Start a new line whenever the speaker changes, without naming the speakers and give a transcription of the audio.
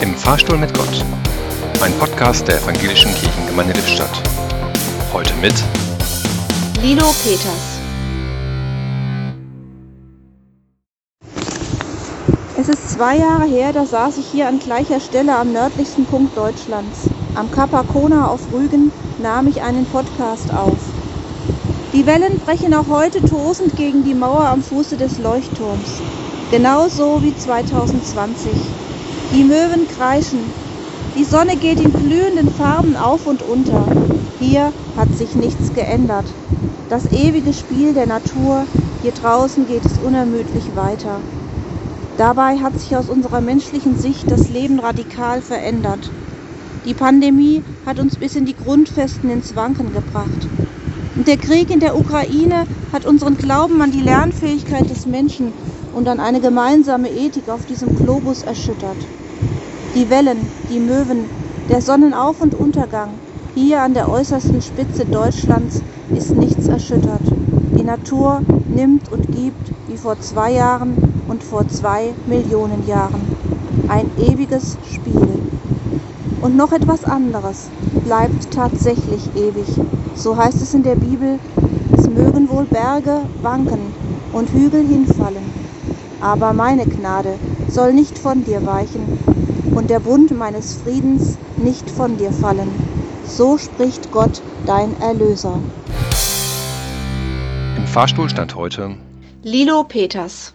Im Fahrstuhl mit Gott. Ein Podcast der Evangelischen Kirchengemeinde Lippstadt. Heute mit
Lilo Peters.
Es ist zwei Jahre her, da saß ich hier an gleicher Stelle am nördlichsten Punkt Deutschlands. Am Kap Arkona auf Rügen nahm ich einen Podcast auf. Die Wellen brechen auch heute tosend gegen die Mauer am Fuße des Leuchtturms. Genauso wie 2020. Die Möwen kreischen. Die Sonne geht in glühenden Farben auf und unter. Hier hat sich nichts geändert. Das ewige Spiel der Natur, hier draußen geht es unermüdlich weiter. Dabei hat sich aus unserer menschlichen Sicht das Leben radikal verändert. Die Pandemie hat uns bis in die Grundfesten ins Wanken gebracht. Und der Krieg in der Ukraine hat unseren Glauben an die Lernfähigkeit des Menschen und an eine gemeinsame Ethik auf diesem Globus erschüttert. Die Wellen, die Möwen, der Sonnenauf- und Untergang, hier an der äußersten Spitze Deutschlands ist nichts erschüttert. Die Natur nimmt und gibt wie vor zwei Jahren und vor zwei Millionen Jahren. Ein ewiges Spiel. Und noch etwas anderes bleibt tatsächlich ewig. So heißt es in der Bibel, es mögen wohl Berge wanken und Hügel hinfallen, aber meine Gnade soll nicht von dir weichen und der Bund meines Friedens nicht von dir fallen. So spricht Gott, dein Erlöser.
Im Fahrstuhl stand heute
Lilo Peters.